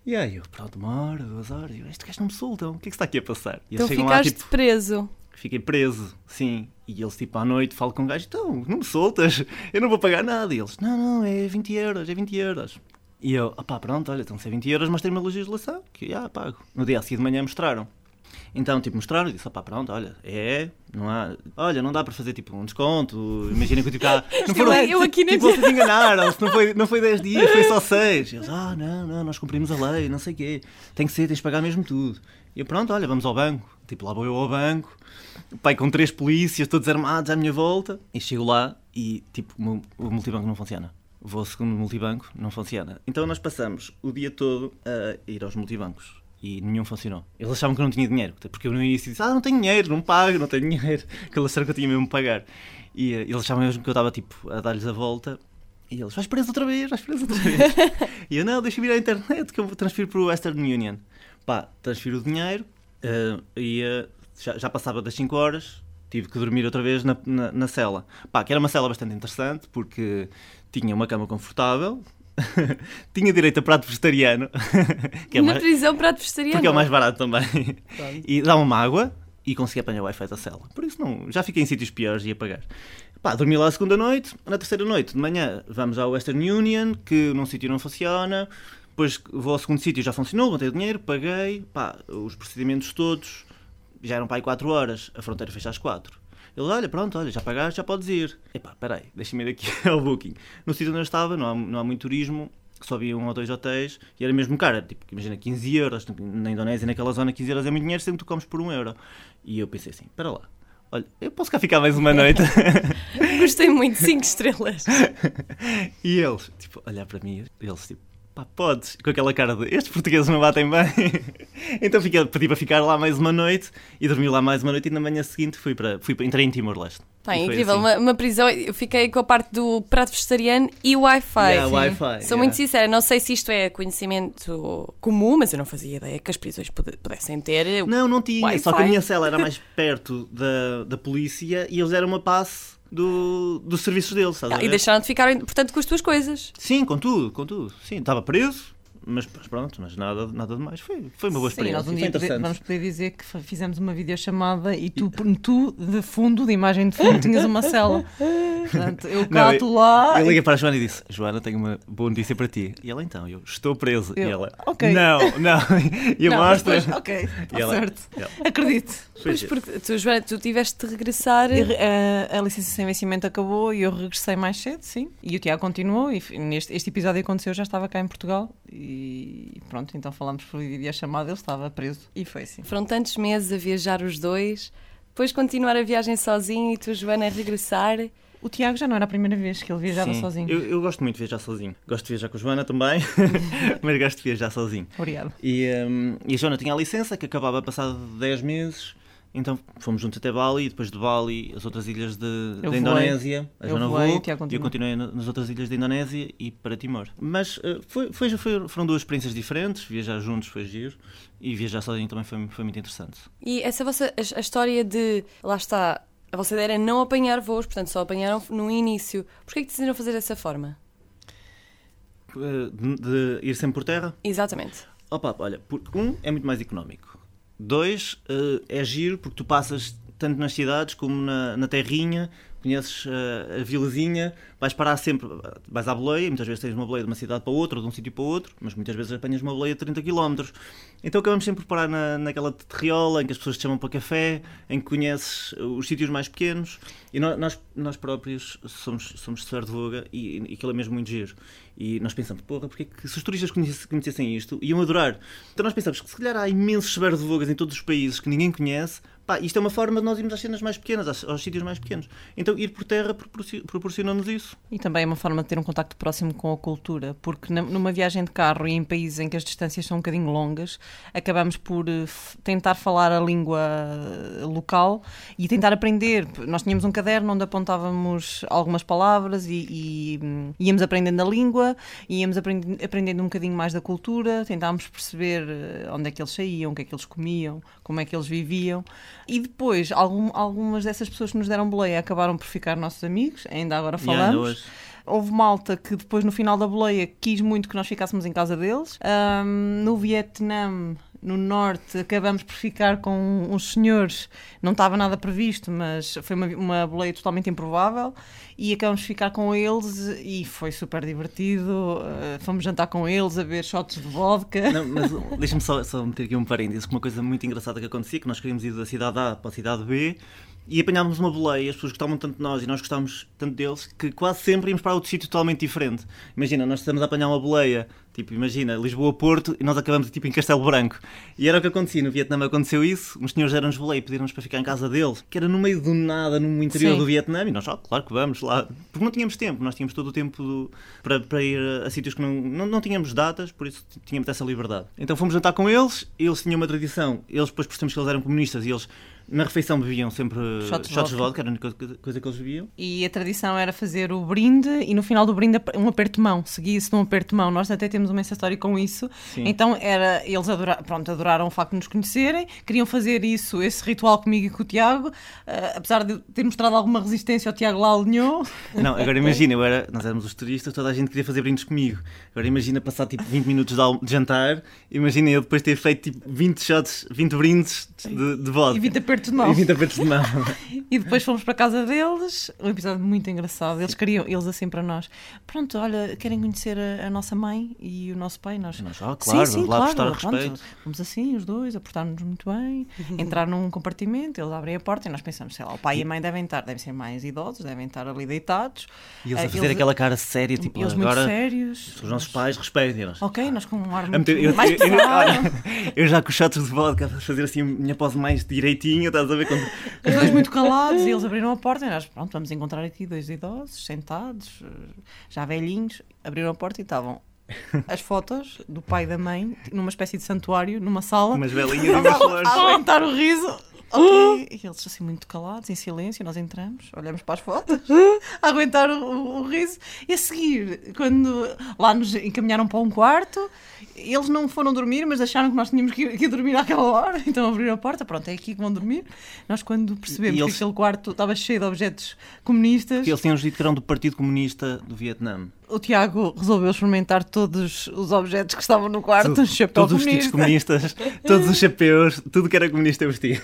e aí eu, pronto, uma hora, duas horas, eu, este gajo não me soltam, o que é que está aqui a passar? E então ficaste lá, tipo, preso. Fiquei preso, sim. E eles, tipo, à noite, falam com o gajo, então, não me soltas, (laughs) eu não vou pagar nada. E eles, não, não, é 20 euros, é 20 euros. E eu, opá, pronto, olha, estão a ser 20 euros, mas tem uma legislação que, já, pago. No dia a seguir de manhã mostraram. Então, tipo, mostraram e disse, opá, pronto, olha, é, não há, olha, não dá para fazer, tipo, um desconto, imagina que eu, tipo, (laughs) não foram, eu, eu aqui nem tipo, vocês enganaram-se, não foi, não foi 10 dias, foi só (laughs) 6. E eles, ah, não, não, nós cumprimos a lei, não sei o quê, tem que ser, tens de pagar mesmo tudo. E eu, pronto, olha, vamos ao banco, tipo, lá vou eu ao banco, pai com três polícias, todos armados à minha volta, e chego lá e, tipo, o multibanco não funciona. Vou segundo o multibanco, não funciona. Então nós passamos o dia todo a ir aos multibancos e nenhum funcionou. Eles achavam que eu não tinha dinheiro, porque eu no início disse, ah, não tenho dinheiro, não pago, não tenho (laughs) dinheiro, que eles acharam que eu tinha mesmo pagar. E uh, eles achavam mesmo que eu estava tipo a dar-lhes a volta e eles, vais preso outra vez, vais preso outra vez. (laughs) e eu, não, deixa-me ir à internet que eu transfiro para o Western Union. Pá, transfiro o dinheiro uh, e uh, já, já, passava das 5 horas, tive que dormir outra vez na, na, na cela. Pá, que era uma cela bastante interessante porque tinha uma cama confortável, (laughs) tinha direito a prato vegetariano. (laughs) que é Na mais... prisão, prato vegetariano. Porque é o mais barato também. E dá uma água, e consegui apanhar o Wi-Fi da cela. Por isso não, já fiquei em sítios piores e a pagar. Pá, dormi lá a segunda noite, na terceira noite, de manhã, vamos ao Western Union, que num sítio não funciona, depois vou ao segundo sítio, já funcionou, levantei o dinheiro, paguei, pá, os procedimentos todos, já eram para aí 4 horas, a fronteira fecha às 4. Ele, olha, pronto, olha, já pagaste, já podes ir. Epá, peraí, deixa-me ir aqui (laughs) ao Booking. No sítio onde eu estava, não há, não há muito turismo, só havia um ou dois hotéis e era mesmo caro, tipo, imagina 15 euros, na Indonésia, naquela zona 15 euros é muito dinheiro, sempre tu comes por um euro. E eu pensei assim, espera lá, olha, eu posso cá ficar mais uma noite? (laughs) Gostei muito, 5 estrelas. (laughs) e eles, tipo, olhar para mim, eles tipo, pá, podes, com aquela cara de estes portugueses não batem bem. (laughs) então fiquei, pedi para ficar lá mais uma noite e dormi lá mais uma noite e na manhã seguinte fui para, fui para entrei em Timor-Leste. Tá, incrível, assim. uma, uma, prisão. Eu fiquei com a parte do prato vegetariano e Wi-Fi. Yeah, wi Sou yeah. muito sincera, não sei se isto é conhecimento comum, mas eu não fazia ideia que as prisões pudessem ter. Não, não tinha, só que a minha cela era mais (laughs) perto da, da polícia e eles eram uma passe do, dos serviços deles. Ah, e deixaram de ficar, portanto, com as tuas coisas. Sim, com tudo, com tudo. Sim, estava preso, mas pronto, mas nada, nada de mais. Foi, foi uma boa experiência. Sim, nós um dia poder, vamos poder dizer que fizemos uma videochamada e tu, tu, de fundo, de imagem de fundo, tinhas uma cela. Portanto, eu cato não, lá. Eu liguei para a Joana e disse: Joana, tenho uma boa notícia para ti. E ela então, eu estou preso. Eu, e ela, ok. Não, não. (laughs) E eu mostro. ok, está certo. Ela, Acredito. Pois, porque tu, Joana, tu tiveste de regressar. E, a, a licença sem vencimento acabou e eu regressei mais cedo, sim. E o Tiago continuou. E neste este episódio aconteceu, já estava cá em Portugal. E pronto, então falámos por videochamada, ele estava preso e foi assim. Foram tantos meses a viajar os dois, depois continuar a viagem sozinho e tu, Joana, a regressar. O Tiago já não era a primeira vez que ele viajava Sim, sozinho. Eu, eu, gosto muito de viajar sozinho. Gosto de viajar com a Joana também, (laughs) mas gosto de viajar sozinho. Obrigado. E, um, e a Joana tinha a licença que acabava passado 10 meses então fomos juntos até Bali e depois de Bali as outras ilhas de, da Indonésia. A Joana voou e eu continuei nas outras ilhas da Indonésia e para Timor. Mas uh, foi, foi, foi, foram duas experiências diferentes. Viajar juntos foi giro e viajar sozinho também foi, foi muito interessante. E essa vossa a, a história de lá está, a vossa ideia era não apanhar voos, portanto só apanharam no início. Porquê é que decidiram fazer dessa forma? Uh, de, de, ir sempre por terra? Exatamente. Opa, olha, porque um é muito mais económico. Dois, uh, é giro porque tu passas tanto nas cidades como na, na terrinha, conheces uh, a vilazinha, vais parar sempre, vais à boleia, muitas vezes tens uma boleia de uma cidade para outra, ou de um sítio para outro, mas muitas vezes apanhas uma boleia de 30 km. Então acabamos sempre por parar na, naquela terriola em que as pessoas te chamam para café, em que conheces os sítios mais pequenos, e nós, nós próprios somos, somos Fer de Voga e, e aquilo é mesmo muito giro. E nós pensamos, porra, porque é que se os turistas conhecessem isto, iam adorar. Então nós pensamos que se calhar há imensos Fer de Vogas em todos os países que ninguém conhece, pá, isto é uma forma de nós irmos às cenas mais pequenas, aos, aos sítios mais pequenos. Então ir por terra proporciona-nos isso. E também é uma forma de ter um contacto próximo com a cultura, porque numa viagem de carro e em países em que as distâncias são um bocadinho longas, acabamos por eh, tentar falar a língua eh, local e tentar aprender. Nós tínhamos um caderno onde apontávamos algumas palavras e, e hum, íamos aprendendo a língua, íamos aprendendo, aprendendo um bocadinho mais da cultura, tentávamos perceber eh, onde é que eles saíam, o que é que eles comiam, como é que eles viviam. E depois, algum, algumas dessas pessoas que nos deram boleia acabaram por ficar nossos amigos, ainda agora falamos. Yeah, Houve malta que depois, no final da boleia, quis muito que nós ficássemos em casa deles. Um, no Vietnã, no norte, acabamos por ficar com uns senhores, não estava nada previsto, mas foi uma, uma boleia totalmente improvável. E acabamos por ficar com eles e foi super divertido. Uh, fomos jantar com eles, a ver shots de vodka. Não, mas deixa-me só, só meter aqui um parênteses, uma coisa muito engraçada que acontecia, que nós queríamos ir da cidade A para a cidade B e apanhávamos uma boleia, as pessoas gostavam tanto de nós e nós gostávamos tanto deles, que quase sempre íamos para outro sítio totalmente diferente. Imagina, nós estamos a apanhar uma boleia, tipo, imagina, Lisboa-Porto, e nós acabamos tipo em Castelo Branco. E era o que acontecia, no Vietnã aconteceu isso, uns senhores deram-nos boleia e pediram-nos para ficar em casa deles, que era no meio do nada, no interior Sim. do Vietnã, e nós, oh, claro que vamos lá, porque não tínhamos tempo, nós tínhamos todo o tempo do, para, para ir a, a sítios que não, não, não tínhamos datas, por isso tínhamos essa liberdade. Então fomos jantar com eles, eles tinham uma tradição, eles depois percebemos que eles eram comunistas e eles na refeição bebiam sempre shots, de vodka, era a única coisa que eles bebiam. E a tradição era fazer o brinde e no final do brinde um aperto de mão. Seguia-se de um aperto de mão. Nós até temos uma história com isso. Sim. Então era, eles adoraram, pronto, adoraram o facto de nos conhecerem, queriam fazer isso, esse ritual comigo e com o Tiago. Uh, apesar de ter mostrado alguma resistência, o Tiago lá alinhou. (laughs) Não, agora imagina, eu era, nós éramos os turistas, toda a gente queria fazer brindes comigo. Agora imagina passar tipo 20 minutos de, de jantar, imagina eu depois ter feito tipo 20 shots, 20 brindes de, de vodka. E 20 apertos de mão. E 20 apertos de mão. (laughs) e depois fomos para a casa deles, um episódio muito engraçado. Eles queriam, eles assim para nós: pronto, olha, querem conhecer a, a nossa mãe e o nosso pai? Nós, nós ah, claro, sim, sim, claro, prestar pronto. Fomos assim, os dois, a portar-nos muito bem, (laughs) entrar num compartimento, eles abrem a porta e nós pensamos: sei lá, o pai e a mãe devem estar, devem ser mais idosos, devem estar ali deitados. E eles a fazer eles, aquela cara séria, tipo, eles agora. Muito sérios. Os nossos pais respeitem-nos. Ok, nós com um ar muito eu, mais eu, eu, (laughs) eu, já com os shots de vodka a fazer assim a minha pose mais direitinha, estás a ver? Quando... (laughs) Os dois muito calados e eles abriram a porta e nós, pronto, vamos encontrar aqui dois idosos sentados, já velhinhos, abriram a porta e estavam as fotos do pai e da mãe numa espécie de santuário, numa sala. Umas velhinhas e umas flores. A aguentar o riso. Ok, e eles assim muito calados, em silêncio, nós entramos, olhamos para as fotos, (laughs) a aguentar o, o, o, riso, e a seguir, quando lá nos encaminharam para um quarto, eles não foram dormir, mas acharam que nós tínhamos que ir, que ir dormir àquela hora, (laughs) então abriram a porta, pronto, é aqui que vão dormir. Nós, quando percebemos eles... que aquele quarto estava cheio de objetos comunistas. Que eles tinham dito que eram do Partido Comunista do Vietnã o Tiago resolveu experimentar todos os objetos que estavam no quarto, tudo, chapéu todos comunista. os comunistas, todos os chapéus, tudo que era comunista eu vestia.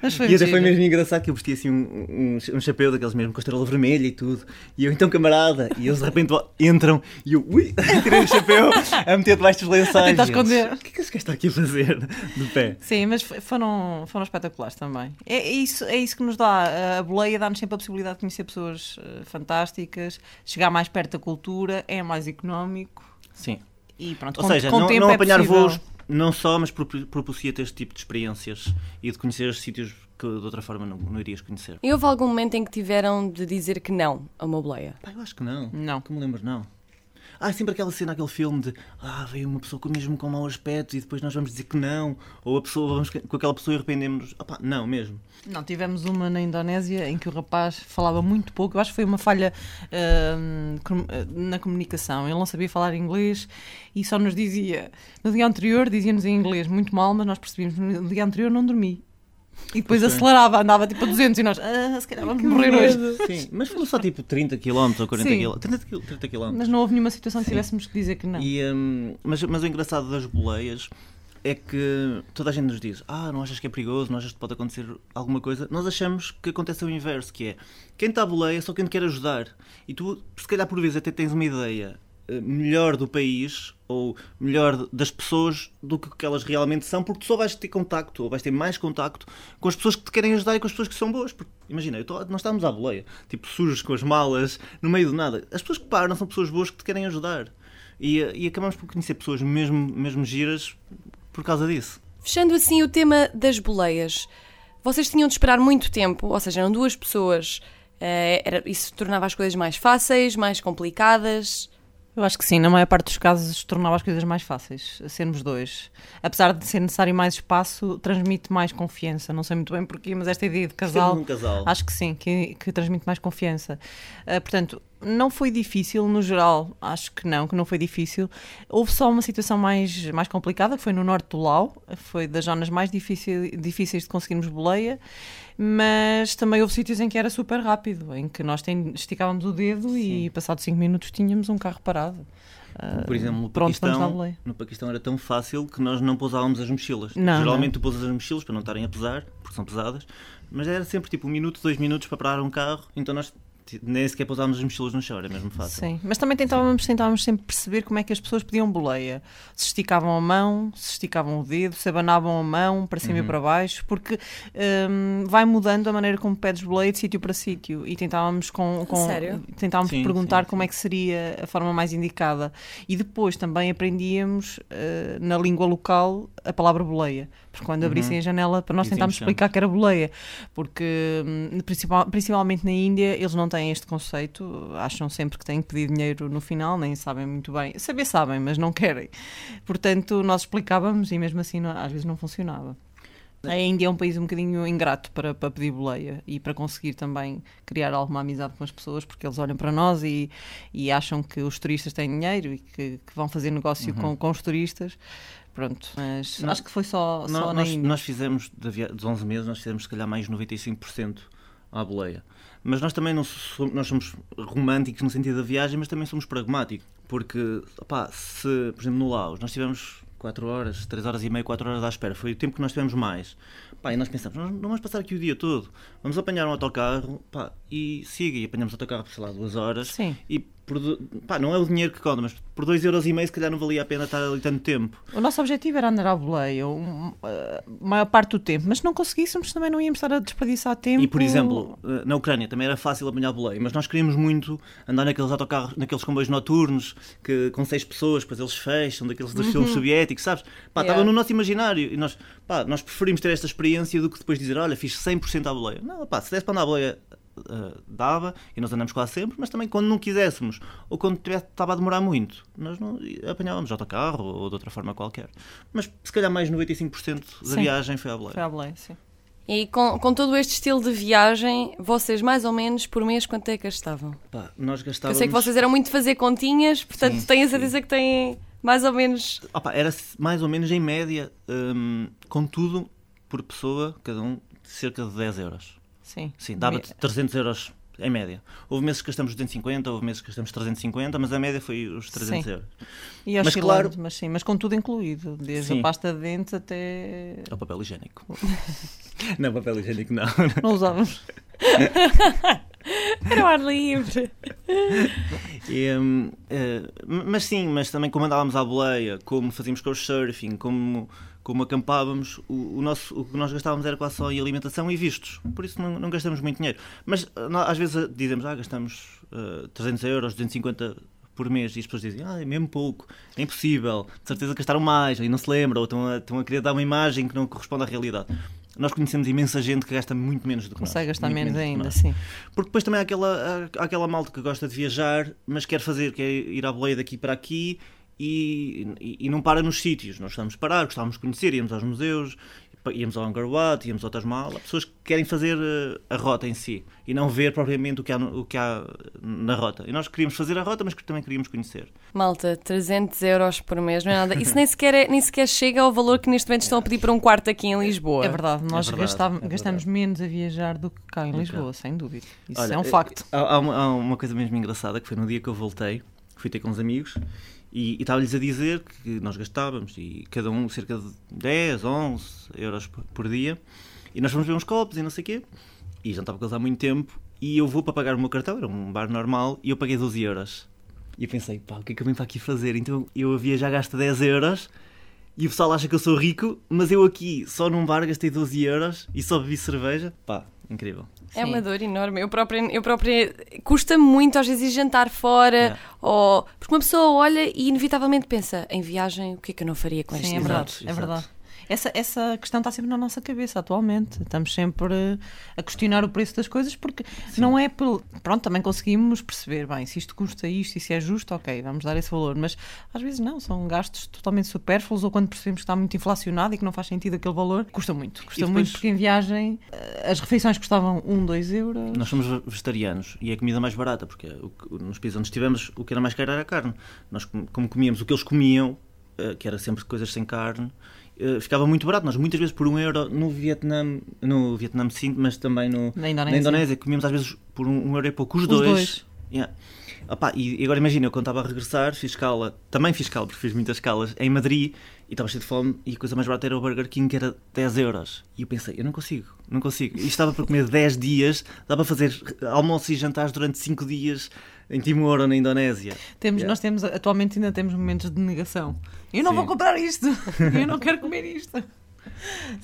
Mas foi e até foi mesmo engraçado que eu vestia assim um, um, um, chapéu daqueles mesmo com a estrela vermelha e tudo. E eu então, camarada, e eles de repente entram e eu, ui, (laughs) tirei o chapéu a meter debaixo dos lençóis. A tentar esconder. O que é que esse gajo está aqui a fazer de pé? Sim, mas foram, foram espetaculares também. É, é isso, é isso que nos dá, a boleia dá-nos sempre a possibilidade de conhecer pessoas uh, fantásticas, chegar mais perto da cultura, é mais económico. Sim. E pronto, Ou com, seja, com não, tempo não é apanhar possível. voos não só, mas propicia-te este tipo de experiências e de conhecer os sítios que de outra forma não, não irias conhecer. E houve algum momento em que tiveram de dizer que não a uma boleia? Pá, eu acho que não. Não. Que me lembro, não. É sempre aquela cena, aquele filme de ah, veio uma pessoa mesmo com mau aspecto e depois nós vamos dizer que não, ou a pessoa, vamos com aquela pessoa e arrependemos-nos. Ah, não, mesmo. Não, tivemos uma na Indonésia em que o rapaz falava muito pouco. Eu acho que foi uma falha uh, na comunicação. Ele não sabia falar inglês e só nos dizia. No dia anterior, dizia-nos em inglês muito mal, mas nós percebíamos no dia anterior não dormi. E depois acelerava, andava tipo a 200 e nós, ah, se calhar vamos morrer hoje. Sim, mas falou só tipo 30 km ou 40 km. 30, km. Mas não houve nenhuma situação que tivéssemos que dizer que não. E, um, mas, mas o engraçado das boleias é que toda a gente nos diz: Ah, não achas que é perigoso? Não achas que pode acontecer alguma coisa? Nós achamos que acontece o inverso, que é quem está a boleia é só quem te quer ajudar. E tu, se calhar por vezes, até tens uma ideia melhor do país ou melhor das pessoas do que elas realmente são, porque tu só vais ter contacto ou vais ter mais contacto com as pessoas que te querem ajudar e com as pessoas que são boas. Porque, imagina, eu tô, nós estamos à boleia, tipo sujos com as malas, no meio do nada. As pessoas que param são pessoas boas que te querem ajudar. E, e acabamos por conhecer pessoas mesmo, mesmo giras por causa disso. Fechando assim o tema das boleias, vocês tinham de esperar muito tempo, ou seja, eram duas pessoas. Uh, era, isso tornava as coisas mais fáceis, mais complicadas? Eu acho que sim, na maior parte dos casos tornava as coisas mais fáceis, sermos dois. Apesar de ser necessário mais espaço, transmite mais confiança. Não sei muito bem porquê, mas esta ideia de casal, um casal. acho que sim, que, que transmite mais confiança. Uh, portanto, não foi difícil, no geral, acho que não, que não foi difícil. Houve só uma situação mais, mais complicada, que foi no norte do Lau, foi das zonas mais difícil, difíceis de conseguirmos boleia mas também houve sítios em que era super rápido, em que nós tem, esticávamos o dedo Sim. e passado 5 minutos tínhamos um carro parado. Por exemplo, no Paquistão, no Paquistão era tão fácil que nós não pousávamos as mochilas. Não, Geralmente não. tu pousas as mochilas para não estarem a pesar, porque são pesadas, mas era sempre tipo um minuto, dois minutos para parar um carro, então nós nem sequer pousávamos as mochilas no chão, era mesmo fácil. Sim, mas também tentávamos, tentávamos sempre perceber como é que as pessoas pediam boleia. Se esticavam a mão, se esticavam o dedo, se abanavam a mão para cima uhum. e para baixo, porque um, vai mudando a maneira como pedes boleia de sítio para sítio. E tentávamos, com, com Sério? tentávamos sim, perguntar sim, como sim. é que seria a forma mais indicada. E depois também aprendíamos uh, na língua local a palavra boleia. Porque quando abrissem uhum. a janela, para nós tentámos explicar que era boleia. Porque, hum, principal, principalmente na Índia, eles não têm este conceito, acham sempre que têm que pedir dinheiro no final, nem sabem muito bem. Saber sabem, mas não querem. Portanto, nós explicávamos e mesmo assim não, às vezes não funcionava. A Índia é um país um bocadinho ingrato para, para pedir boleia e para conseguir também criar alguma amizade com as pessoas, porque eles olham para nós e, e acham que os turistas têm dinheiro e que, que vão fazer negócio uhum. com, com os turistas. Pronto, mas não, acho que foi só, não, só nós, Índia. Nós fizemos, dos 11 meses, nós fizemos se calhar mais 95% à boleia. Mas nós também não somos, nós somos românticos no sentido da viagem, mas também somos pragmáticos. Porque, opá, se, por exemplo, no Laos, nós tivemos 4 horas, 3 horas e meia, 4 horas à espera. Foi o tempo que nós tivemos mais. Pá, e nós pensamos, não vamos passar aqui o dia todo. Vamos apanhar um autocarro pá, e siga. E apanhamos o autocarro por, sei lá, duas horas. Sim. E por, pá, não é o dinheiro que conta, mas por 2,5€ se calhar não valia a pena estar ali tanto tempo. O nosso objetivo era andar à boleia a maior parte do tempo, mas se não conseguíssemos também não íamos estar a desperdiçar tempo. E por exemplo, eh, na Ucrânia também era fácil apanhar boleia, mas nós queríamos muito andar naqueles autocarros, naqueles comboios noturnos que, com seis pessoas, depois eles fecham, daqueles dos (laughs) filmes soviéticos, sabes? Pá, yeah. estava no nosso imaginário e nós, pá, nós preferimos ter esta experiência do que depois dizer, olha, fiz 100% à boleia. Não, pá, se desse para andar à boleia uh, dava, e nós andamos quase sempre, mas também quando não quiséssemos, ou quando estava a demorar muito, nós não apanhávamos autocarro ou de outra forma qualquer. Mas se calhar mais 95% da sim. viagem foi à boleia. Foi à boleia, sim. E com, com todo este estilo de viagem, vocês mais ou menos por mês quanto é que gastavam? Pá, nós gastávamos... Eu sei que vocês eram muito de fazer continhas, portanto sim, tenho a certeza sim. que têm mais ou menos... Opa, era mais ou menos em média, hum, com tudo por pessoa, cada um, cerca de 10 euros. Sim. Sim, dava-te 300 euros em média. Houve meses que gastamos 250, houve meses que gastamos 350, mas a média foi os 300 sim. euros. E mas claro, mas sim, mas com tudo incluído, desde sim. a pasta de dentes até ao papel higiênico. (laughs) não, papel higiênico não. Não usávamos. (laughs) Era o ar livre. E, um, uh, eh, mas sim, mas também como andávamos à boleia, como fazíamos couchsurfing, como como acampávamos, o, o, nosso, o que nós gastávamos era quase só em alimentação e vistos. Por isso não, não gastamos muito dinheiro. Mas nós, às vezes dizemos, ah, gastamos uh, 300 euros, 250 por mês e as pessoas dizem, ah, é mesmo pouco, é impossível, de certeza gastaram mais, e não se lembram, ou estão a, estão a querer dar uma imagem que não corresponde à realidade. Nós conhecemos imensa gente que gasta muito menos do que Consegue nós. Consegue gastar menos ainda, sim. Porque depois também há aquela, há aquela malta que gosta de viajar, mas quer fazer, quer ir à boleia daqui para aqui e, e, e, não para nos sítios. Nós estamos parar, gostávamos de conhecer, íamos aos museus, íamos ao Angkor Wat, íamos ao Taj Mahal. Pessoas que querem fazer eh, a rota em si e não ver propriamente o que há, o que há na rota. E nós queríamos fazer a rota, mas também queríamos conhecer. Malta, 300 euros por mês, não é nada. Isso nem sequer, é, nem sequer chega ao valor que neste momento estão a pedir para um quarto aqui em Lisboa. É verdade, nós é verdade, gastamos, é gastamos menos a viajar do que cá em Lisboa, sem dúvida. Isso Olha, é um facto. Há, há, uma, há uma coisa mesmo engraçada que foi no dia que eu voltei, fui ter com uns amigos e, e estava-lhes a dizer que nós gastávamos, e cada um cerca de 10, 11 euros por dia, e nós fomos ver uns copos e não sei o quê, e já estava com eles há muito tempo, e eu vou para pagar o meu cartão, era um bar normal, e eu paguei 12 euros. E eu pensei, pá, o que é que eu venho para aqui fazer? Então eu havia já gasto 10 euros, e o pessoal acha que eu sou rico, mas eu aqui, só num bar, gastei 12 euros, e só bebi cerveja, pá, incrível. É uma dor enorme. Eu própria, eu própria custa muito às vezes jantar fora, yeah. ou porque uma pessoa olha e inevitavelmente pensa em viagem, o que é que eu não faria com Sim, este é verdade, é verdade essa, essa questão está sempre na nossa cabeça atualmente. Estamos sempre a questionar o preço das coisas porque Sim. não é pelo. Pronto, também conseguimos perceber, bem, se isto custa isto e se é justo, ok, vamos dar esse valor. Mas às vezes não, são gastos totalmente supérfluos ou quando percebemos que está muito inflacionado e que não faz sentido aquele valor, custa muito. Custa depois, muito porque em viagem eh, as refeições custavam 1, um, 2 euros. Nós somos vegetarianos e é a comida mais barata porque nos países onde estivemos o que era mais caro era a carne. Nós, como comíamos o que eles comiam, eh, que era sempre coisas sem carne eh, ficava muito barato. Nós muitas vezes por um euro no Vietnã, no Vietnã sim, mas também no, na, Indonésia. na Indonésia, comíamos às vezes por um, um euro e pouco os, os dois. dois. Yeah. Opa, e agora imagina, eu quando estava a regressar, fiz escala, também fiz escala, porque fiz muitas escalas, em Madrid, e estava cheio de fome, e a coisa mais barata era o Burger King, que era 10 euros. E eu pensei, eu não consigo, não consigo. E estava para comer 10 dias, dá para fazer almoços e jantares durante 5 dias em Timor ou na Indonésia. Temos, yeah. Nós temos, atualmente ainda temos momentos de negação. Eu não Sim. vou comprar isto, (laughs) eu não quero comer isto.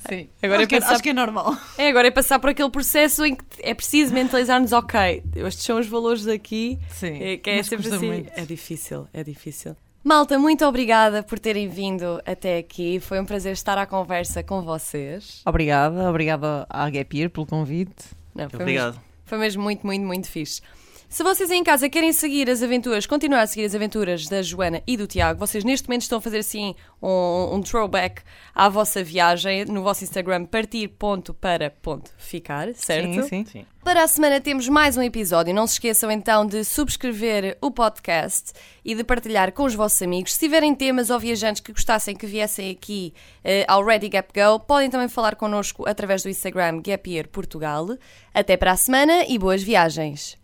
Sim, agora acho, é que, passar... acho que é normal. É, agora é passar por aquele processo em que é preciso mentalizar-nos, ok, estes são os valores daqui, Sim, é, que é sempre assim. Muito. É difícil, é difícil. Malta, muito obrigada por terem vindo até aqui. Foi um prazer estar à conversa com vocês. Obrigada, obrigada à Gapir pelo convite. Não, foi Obrigado. Mesmo, foi mesmo muito, muito, muito fixe. Se vocês em casa querem seguir as aventuras, continuar a seguir as aventuras da Joana e do Tiago, vocês neste momento estão a fazer assim um, um throwback à vossa viagem no vosso Instagram partir.para.ficar, certo? Sim, sim, sim. Para a semana temos mais um episódio. Não se esqueçam então de subscrever o podcast e de partilhar com os vossos amigos. Se tiverem temas ou viajantes que gostassem que viessem aqui uh, ao Ready Gap Go, podem também falar connosco através do Instagram Gap Year Portugal. Até para a semana e boas viagens!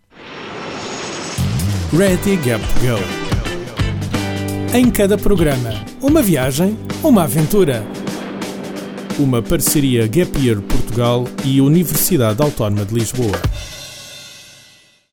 Ready Gap Go. Em cada programa, uma viagem, uma aventura. Uma parceria Gap Year Portugal e Universidade Autónoma de Lisboa.